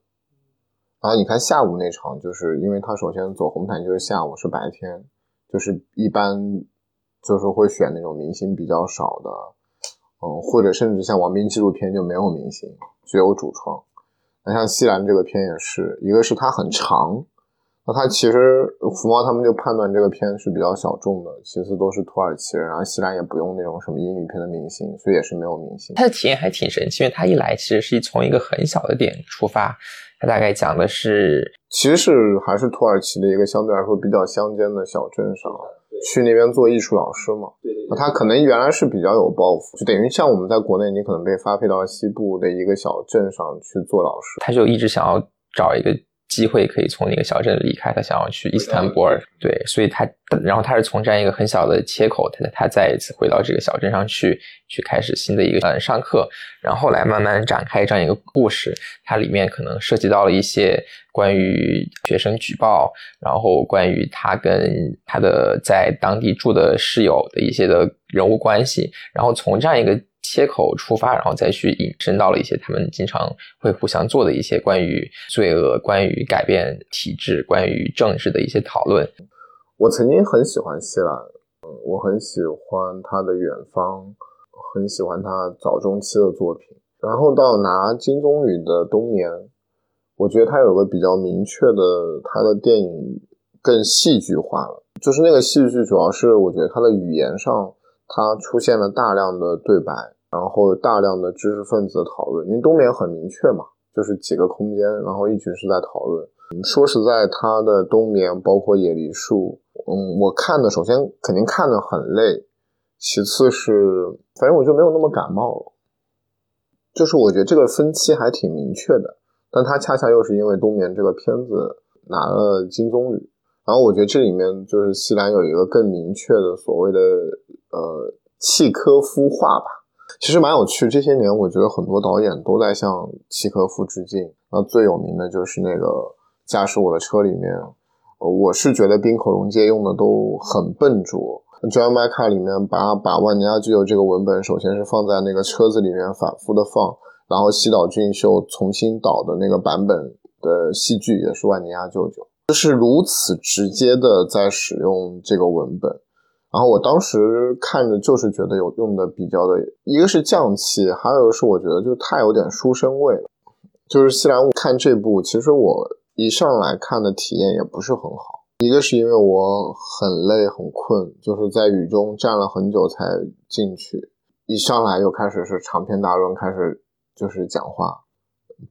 然后你看下午那场，就是因为他首先走红毯就是下午是白天，就是一般就是会选那种明星比较少的，嗯，或者甚至像王斌纪录片就没有明星，只有主创。那像西兰这个片也是一个是它很长。那他其实福猫他们就判断这个片是比较小众的，其次都是土耳其人，然后西兰也不用那种什么英语片的明星，所以也是没有明星。他的体验还挺神奇，因为他一来其实是从一个很小的点出发，他大概讲的是，其实是还是土耳其的一个相对来说比较乡间的小镇上，去那边做艺术老师嘛。对对。他可能原来是比较有抱负，就等于像我们在国内，你可能被发配到西部的一个小镇上去做老师，他就一直想要找一个。机会可以从那个小镇离开，他想要去伊斯坦布尔，对，所以他，然后他是从这样一个很小的切口，他他再一次回到这个小镇上去，去开始新的一个嗯上课，然后来慢慢展开这样一个故事，它里面可能涉及到了一些关于学生举报，然后关于他跟他的在当地住的室友的一些的人物关系，然后从这样一个。切口出发，然后再去引申到了一些他们经常会互相做的一些关于罪恶、关于改变体制、关于政治的一些讨论。我曾经很喜欢希腊，嗯，我很喜欢他的《远方》，很喜欢他早中期的作品。然后到拿金棕榈的《冬眠》，我觉得他有个比较明确的，他的电影更戏剧化了。就是那个戏剧，主要是我觉得他的语言上，他出现了大量的对白。然后大量的知识分子讨论，因为冬眠很明确嘛，就是几个空间，然后一群是在讨论。说实在，他的冬眠包括野梨树，嗯，我看的首先肯定看的很累，其次是反正我就没有那么感冒了。就是我觉得这个分期还挺明确的，但他恰恰又是因为冬眠这个片子拿了金棕榈，然后我觉得这里面就是西兰有一个更明确的所谓的呃契科夫化吧，其实蛮有趣。这些年我觉得很多导演都在向契科夫致敬，那最有名的就是那个驾驶我的车里面，我是觉得滨口龙介用的都很笨拙。John m a c a 里面把把万尼亚具有这个文本，首先是放在那个车子里面反复的放，然后西岛俊秀重新导的那个版本的戏剧也是万尼亚舅舅，就是如此直接的在使用这个文本。然后我当时看着就是觉得有用的比较的，一个是匠气，还有一个是我觉得就太有点书生味了。就是西兰看这部，其实我一上来看的体验也不是很好。一个是因为我很累很困，就是在雨中站了很久才进去，一上来又开始是长篇大论，开始就是讲话，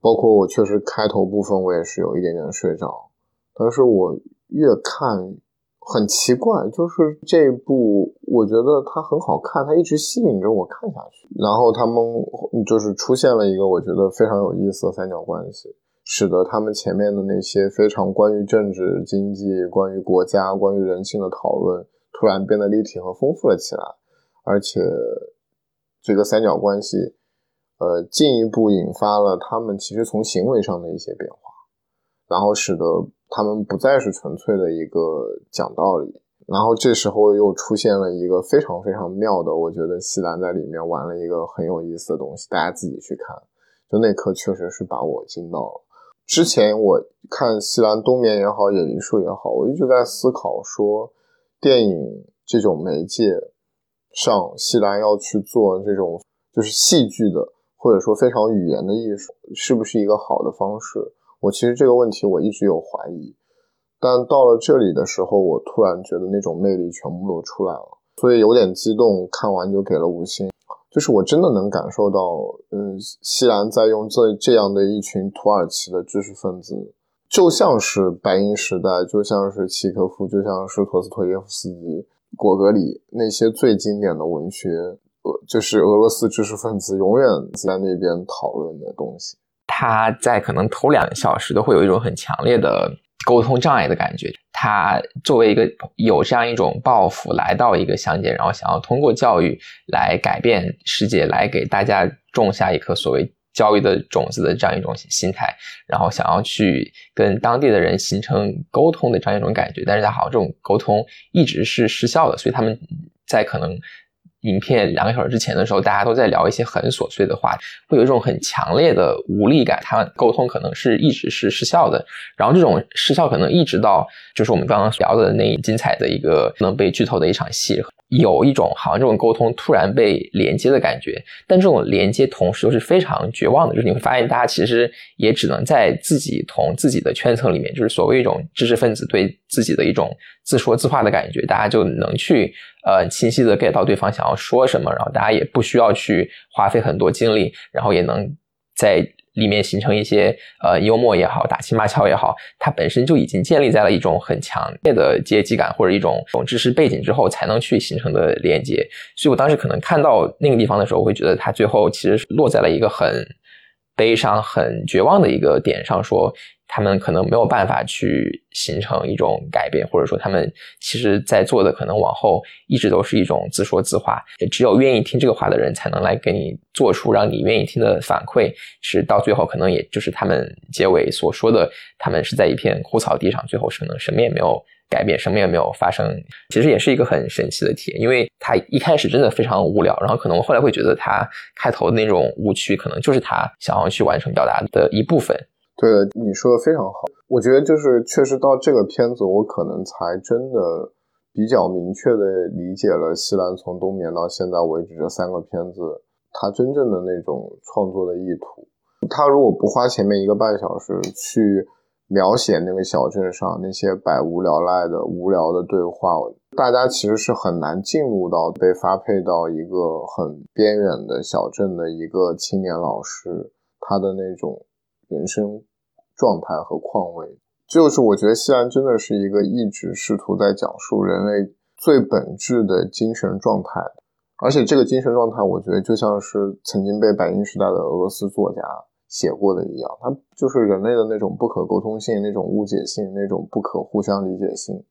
包括我确实开头部分我也是有一点点睡着，但是我越看很奇怪，就是这一部我觉得它很好看，它一直吸引着我看下去，然后他们就是出现了一个我觉得非常有意思的三角关系。使得他们前面的那些非常关于政治、经济、关于国家、关于人性的讨论，突然变得立体和丰富了起来，而且这个三角关系，呃，进一步引发了他们其实从行为上的一些变化，然后使得他们不再是纯粹的一个讲道理，然后这时候又出现了一个非常非常妙的，我觉得西兰在里面玩了一个很有意思的东西，大家自己去看，就那刻确实是把我惊到了。之前我看西兰冬眠也好，野梨树也好，我一直在思考说，电影这种媒介上，西兰要去做这种就是戏剧的，或者说非常语言的艺术，是不是一个好的方式？我其实这个问题我一直有怀疑，但到了这里的时候，我突然觉得那种魅力全部都出来了，所以有点激动，看完就给了五星。就是我真的能感受到，嗯，西兰在用这这样的一群土耳其的知识分子，就像是白银时代，就像是契科夫，就像是陀思妥耶夫斯基、果戈里那些最经典的文学，呃，就是俄罗斯知识分子永远在那边讨论的东西。他在可能头两小时都会有一种很强烈的。沟通障碍的感觉，他作为一个有这样一种抱负来到一个乡间，然后想要通过教育来改变世界，来给大家种下一颗所谓教育的种子的这样一种心态，然后想要去跟当地的人形成沟通的这样一种感觉，但是他好像这种沟通一直是失效的，所以他们在可能。影片两个小时之前的时候，大家都在聊一些很琐碎的话，会有一种很强烈的无力感。他们沟通可能是一直是失效的，然后这种失效可能一直到就是我们刚刚聊的那精彩的一个能被剧透的一场戏。有一种好像这种沟通突然被连接的感觉，但这种连接同时又是非常绝望的，就是你会发现大家其实也只能在自己同自己的圈层里面，就是所谓一种知识分子对自己的一种自说自话的感觉，大家就能去呃清晰的 get 到对方想要说什么，然后大家也不需要去花费很多精力，然后也能在。里面形成一些呃幽默也好，打情骂俏也好，它本身就已经建立在了一种很强烈的阶级感或者一种种知识背景之后才能去形成的连接。所以我当时可能看到那个地方的时候，我会觉得它最后其实落在了一个很悲伤、很绝望的一个点上，说。他们可能没有办法去形成一种改变，或者说他们其实在做的可能往后一直都是一种自说自话，也只有愿意听这个话的人才能来给你做出让你愿意听的反馈，是到最后可能也就是他们结尾所说的，他们是在一片枯草地上，最后可能什么也没有改变，什么也没有发生。其实也是一个很神奇的体验，因为他一开始真的非常无聊，然后可能后来会觉得他开头的那种误区，可能就是他想要去完成表达的一部分。对的，你说的非常好。我觉得就是确实到这个片子，我可能才真的比较明确的理解了西兰从冬眠到现在为止这三个片子，他真正的那种创作的意图。他如果不花前面一个半小时去描写那个小镇上那些百无聊赖的无聊的对话，大家其实是很难进入到被发配到一个很边远的小镇的一个青年老师他的那种人生。状态和况味，就是我觉得西安真的是一个一直试图在讲述人类最本质的精神状态。而且这个精神状态，我觉得就像是曾经被白银时代的俄罗斯作家写过的一样，它就是人类的那种不可沟通性、那种误解性、那种不可互相理解性，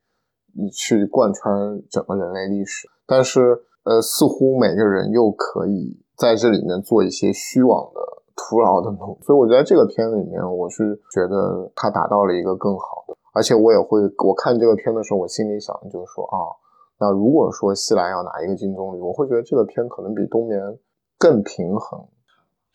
你去贯穿整个人类历史。但是，呃，似乎每个人又可以在这里面做一些虚妄的、徒劳的努力。所以，我觉得这个片里面，我是觉得它达到了一个更好的。而且，我也会，我看这个片的时候，我心里想就是说啊。那如果说西兰要拿一个金棕榈，我会觉得这个片可能比冬眠更平衡。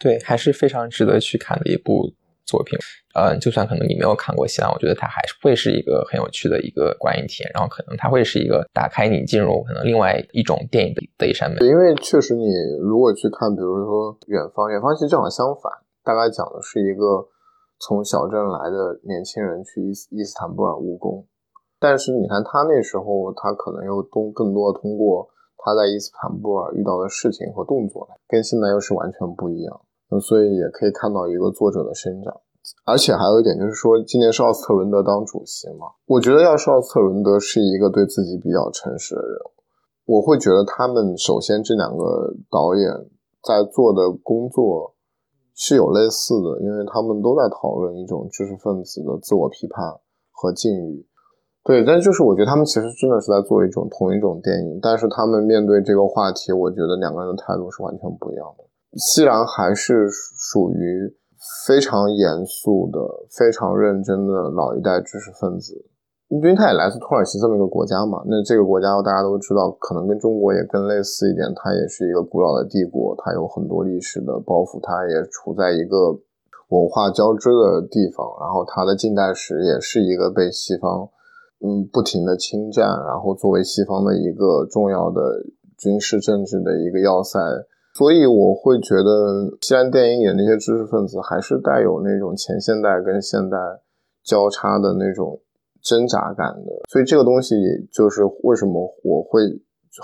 对，还是非常值得去看的一部作品。呃，就算可能你没有看过西安，我觉得它还是会是一个很有趣的一个观影体验。然后可能它会是一个打开你进入可能另外一种电影的一扇门。因为确实，你如果去看，比如说《远方》，《远方》其实正好相反，大概讲的是一个从小镇来的年轻人去伊斯伊斯坦布尔务工。但是你看，他那时候他可能又通更多通过他在伊斯坦布尔遇到的事情和动作，跟现在又是完全不一样。所以也可以看到一个作者的生长。而且还有一点就是说，今年是奥斯特伦德当主席嘛，我觉得要是奥斯特伦德是一个对自己比较诚实的人，我会觉得他们首先这两个导演在做的工作是有类似的，因为他们都在讨论一种知识分子的自我批判和境遇。对，但就是我觉得他们其实真的是在做一种同一种电影，但是他们面对这个话题，我觉得两个人的态度是完全不一样的。西兰还是属于非常严肃的、非常认真的老一代知识分子，因为他也来自土耳其这么一个国家嘛。那这个国家大家都知道，可能跟中国也更类似一点，它也是一个古老的帝国，它有很多历史的包袱，它也处在一个文化交织的地方，然后它的近代史也是一个被西方。嗯，不停的侵占，然后作为西方的一个重要的军事政治的一个要塞，所以我会觉得西安电影里那些知识分子还是带有那种前现代跟现代交叉的那种挣扎感的，所以这个东西就是为什么我会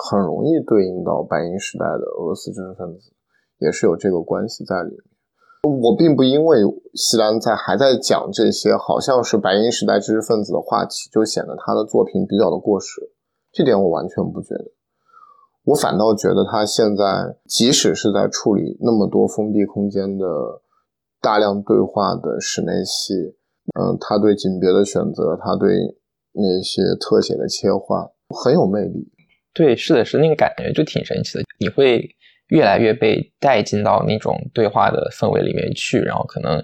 很容易对应到白银时代的俄罗斯知识分子，也是有这个关系在里面。我并不因为西兰在还在讲这些好像是白银时代知识分子的话题，就显得他的作品比较的过时。这点我完全不觉得，我反倒觉得他现在即使是在处理那么多封闭空间的大量对话的室内戏，嗯，他对景别的选择，他对那些特写的切换很有魅力。对，是的，是那个感觉就挺神奇的，你会。越来越被带进到那种对话的氛围里面去，然后可能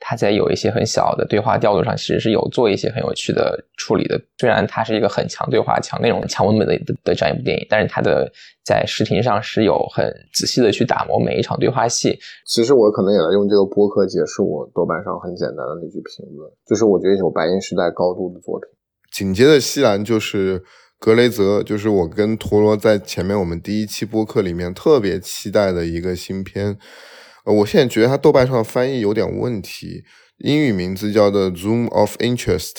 他在有一些很小的对话调度上，其实是有做一些很有趣的处理的。虽然它是一个很强对话、强内容、强文本的的这样一部电影，但是它的在视听上是有很仔细的去打磨每一场对话戏。其实我可能也来用这个播客解释我豆瓣上很简单的那句评论，就是我觉得有白银时代高度的作品。紧接着西兰就是。格雷泽就是我跟陀螺在前面我们第一期播客里面特别期待的一个新片，我现在觉得它豆瓣上的翻译有点问题，英语名字叫做《Zoom of Interest》。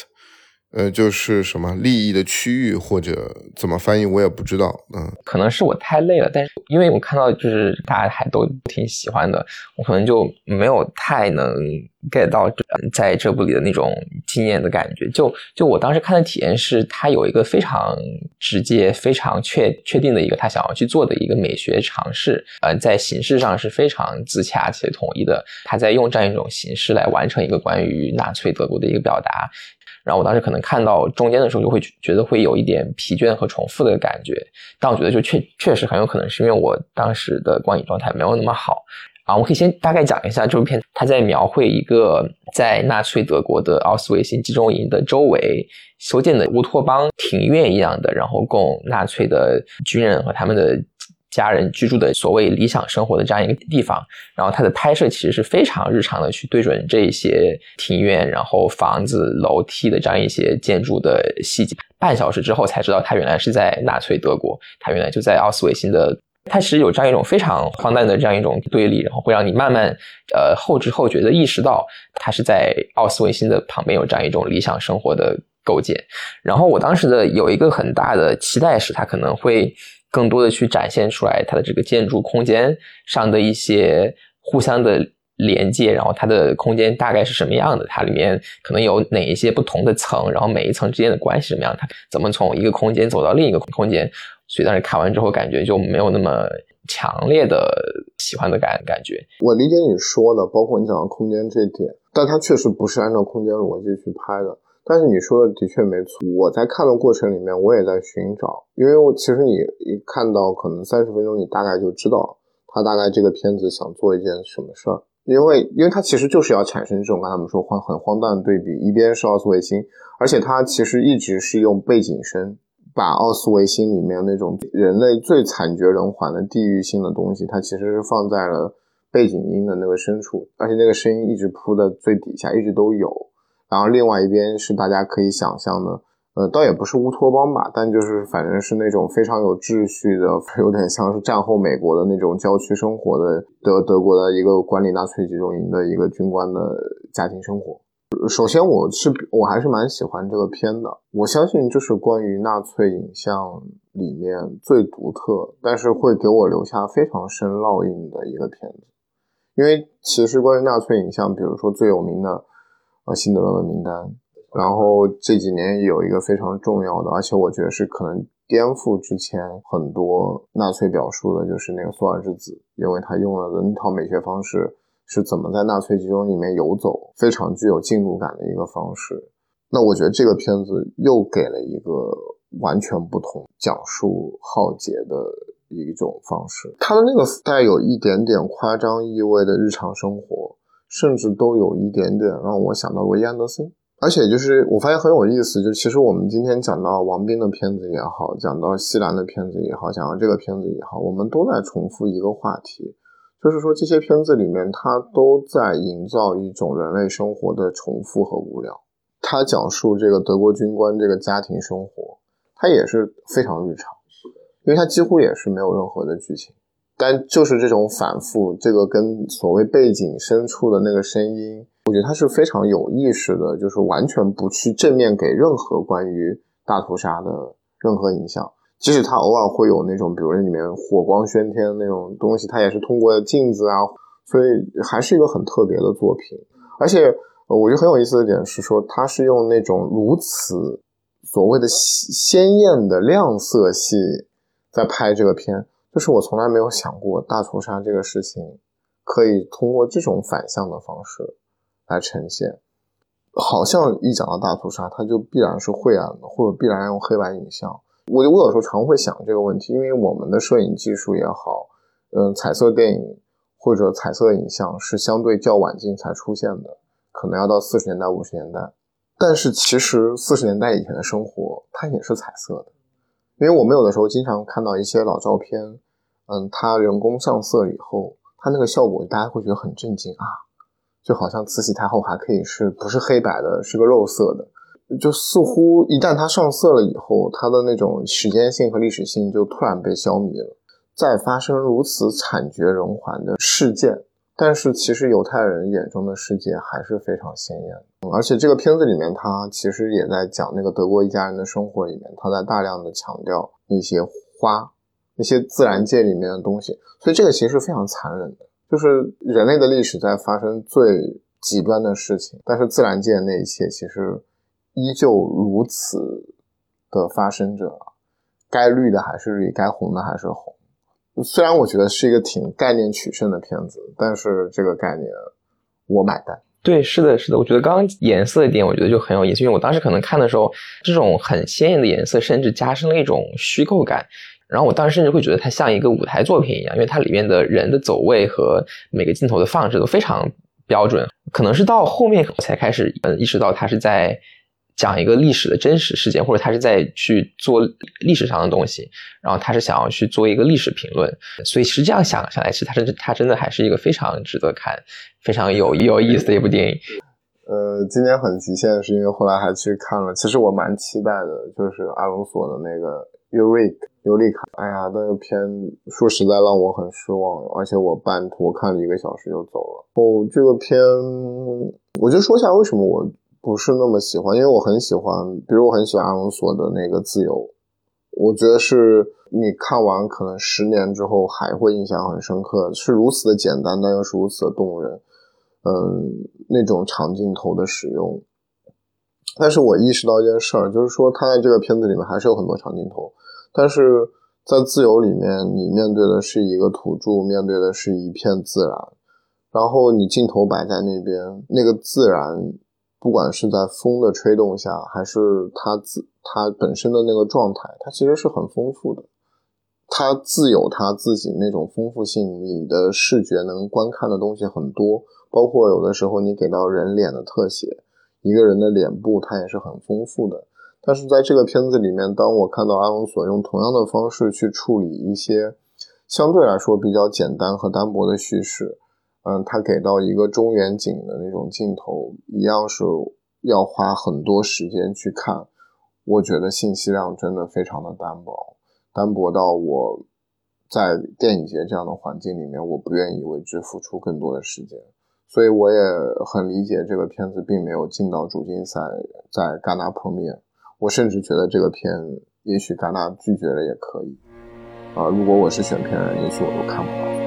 呃，就是什么利益的区域或者怎么翻译，我也不知道。嗯，可能是我太累了，但是因为我看到就是大家还都挺喜欢的，我可能就没有太能 get 到在这部里的那种惊艳的感觉。就就我当时看的体验是，他有一个非常直接、非常确确定的一个他想要去做的一个美学尝试。呃，在形式上是非常自洽且统一的，他在用这样一种形式来完成一个关于纳粹德国的一个表达。然后我当时可能看到中间的时候，就会觉得会有一点疲倦和重复的感觉。但我觉得就确确实很有可能是因为我当时的观影状态没有那么好啊。我可以先大概讲一下这部片，它在描绘一个在纳粹德国的奥斯维辛集中营的周围修建的乌托邦庭院一样的，然后供纳粹的军人和他们的。家人居住的所谓理想生活的这样一个地方，然后它的拍摄其实是非常日常的，去对准这一些庭院、然后房子、楼梯的这样一些建筑的细节。半小时之后才知道，他原来是在纳粹德国，他原来就在奥斯维辛的。它其实有这样一种非常荒诞的这样一种对立，然后会让你慢慢呃后知后觉的意识到，他是在奥斯维辛的旁边有这样一种理想生活的构建。然后我当时的有一个很大的期待是，他可能会。更多的去展现出来它的这个建筑空间上的一些互相的连接，然后它的空间大概是什么样的？它里面可能有哪一些不同的层，然后每一层之间的关系什么样？它怎么从一个空间走到另一个空间？所以当时看完之后感觉就没有那么强烈的喜欢的感感觉。我理解你说的，包括你讲的空间这点，但它确实不是按照空间逻辑去拍的。但是你说的的确没错，我在看的过程里面，我也在寻找，因为我其实你一看到可能三十分钟，你大概就知道他大概这个片子想做一件什么事儿，因为因为他其实就是要产生这种跟他们说荒很荒诞的对比，一边是奥斯维辛，而且他其实一直是用背景声把奥斯维辛里面那种人类最惨绝人寰的地域性的东西，它其实是放在了背景音的那个深处，而且那个声音一直铺在最底下，一直都有。然后另外一边是大家可以想象的，呃，倒也不是乌托邦吧，但就是反正是那种非常有秩序的，有点像是战后美国的那种郊区生活的德德国的一个管理纳粹集中营的一个军官的家庭生活。首先，我是我还是蛮喜欢这个片的，我相信这是关于纳粹影像里面最独特，但是会给我留下非常深烙印的一个片子。因为其实关于纳粹影像，比如说最有名的。辛德勒的名单，然后这几年有一个非常重要的，而且我觉得是可能颠覆之前很多纳粹表述的，就是那个索尔之子，因为他用了的那套美学方式是怎么在纳粹集中里面游走，非常具有进入感的一个方式。那我觉得这个片子又给了一个完全不同讲述浩劫的一种方式，他的那个带有一点点夸张意味的日常生活。甚至都有一点点让我想到罗伊安德森，而且就是我发现很有意思，就其实我们今天讲到王斌的片子也好，讲到西兰的片子也好，讲到这个片子也好，我们都在重复一个话题，就是说这些片子里面它都在营造一种人类生活的重复和无聊。他讲述这个德国军官这个家庭生活，他也是非常日常，因为他几乎也是没有任何的剧情。但就是这种反复，这个跟所谓背景深处的那个声音，我觉得它是非常有意识的，就是完全不去正面给任何关于大屠杀的任何影响。即使它偶尔会有那种，比如里面火光喧天那种东西，它也是通过镜子啊，所以还是一个很特别的作品。而且我觉得很有意思的点是说，它是用那种如此所谓的鲜艳的亮色系在拍这个片。就是我从来没有想过大屠杀这个事情可以通过这种反向的方式来呈现，好像一讲到大屠杀，它就必然是晦暗的，或者必然用黑白影像。我我有时候常会想这个问题，因为我们的摄影技术也好，嗯，彩色电影或者彩色影像是相对较晚近才出现的，可能要到四十年代、五十年代。但是其实四十年代以前的生活，它也是彩色的。因为我们有的时候经常看到一些老照片，嗯，它人工上色以后，它那个效果大家会觉得很震惊啊，就好像慈禧太后还可以是不是黑白的，是个肉色的，就似乎一旦它上色了以后，它的那种时间性和历史性就突然被消弭了，再发生如此惨绝人寰的事件。但是其实犹太人眼中的世界还是非常鲜艳的，而且这个片子里面，他其实也在讲那个德国一家人的生活里面，他在大量的强调那些花，那些自然界里面的东西，所以这个其实非常残忍的，就是人类的历史在发生最极端的事情，但是自然界那一切其实依旧如此的发生着，该绿的还是绿，该红的还是红。虽然我觉得是一个挺概念取胜的片子，但是这个概念我买单。对，是的，是的。我觉得刚刚颜色一点，我觉得就很有意思，因为我当时可能看的时候，这种很鲜艳的颜色，甚至加深了一种虚构感。然后我当时甚至会觉得它像一个舞台作品一样，因为它里面的人的走位和每个镜头的放置都非常标准。可能是到后面我才开始嗯意识到它是在。讲一个历史的真实事件，或者他是在去做历史上的东西，然后他是想要去做一个历史评论，所以实这样想下来，其实他是他真的还是一个非常值得看、非常有有意思的一部电影。呃，今天很极限，是因为后来还去看了，其实我蛮期待的，就是阿隆索的那个尤瑞尤利卡。哎呀，那个片说实在让我很失望，而且我半途看了一个小时就走了。哦，这个片，我就说一下为什么我。不是那么喜欢，因为我很喜欢，比如我很喜欢阿隆索的那个自由，我觉得是你看完可能十年之后还会印象很深刻，是如此的简单，但又是如此的动人。嗯，那种长镜头的使用，但是我意识到一件事儿，就是说他在这个片子里面还是有很多长镜头，但是在自由里面，你面对的是一个土著，面对的是一片自然，然后你镜头摆在那边，那个自然，不管是在风的吹动下，还是它自它本身的那个状态，它其实是很丰富的。它自有它自己那种丰富性，你的视觉能观看的东西很多，包括有的时候你给到人脸的特写，一个人的脸部它也是很丰富的。但是在这个片子里面，当我看到阿隆索用同样的方式去处理一些相对来说比较简单和单薄的叙事，嗯，他给到一个中远景的那种镜头，一样是要花很多时间去看，我觉得信息量真的非常的单薄。单薄到我在电影节这样的环境里面，我不愿意为之付出更多的时间，所以我也很理解这个片子并没有进到主竞赛，在戛纳碰面。我甚至觉得这个片也许戛纳拒绝了也可以啊，如果我是选片人，也许我都看不到。